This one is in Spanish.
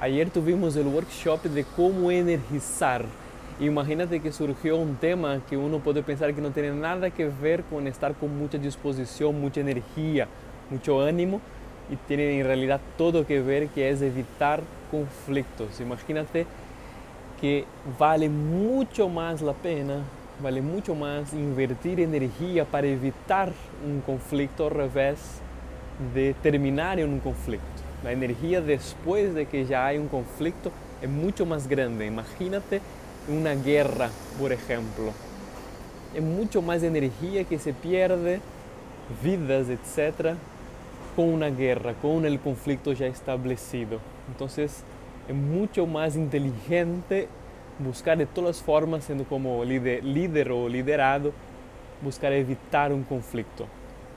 Ayer tuvimos el workshop de cómo energizar. Imagínate que surgió un tema que uno puede pensar que no tiene nada que ver con estar con mucha disposición, mucha energía, mucho ánimo y tiene en realidad todo que ver que es evitar conflictos. Imagínate que vale mucho más la pena, vale mucho más invertir energía para evitar un conflicto al revés de terminar en un conflicto. La energía después de que ya hay un conflicto es mucho más grande. Imagínate una guerra, por ejemplo. Es mucho más energía que se pierde, vidas, etc., con una guerra, con el conflicto ya establecido. Entonces, es mucho más inteligente buscar de todas formas, siendo como líder, líder o liderado, buscar evitar un conflicto.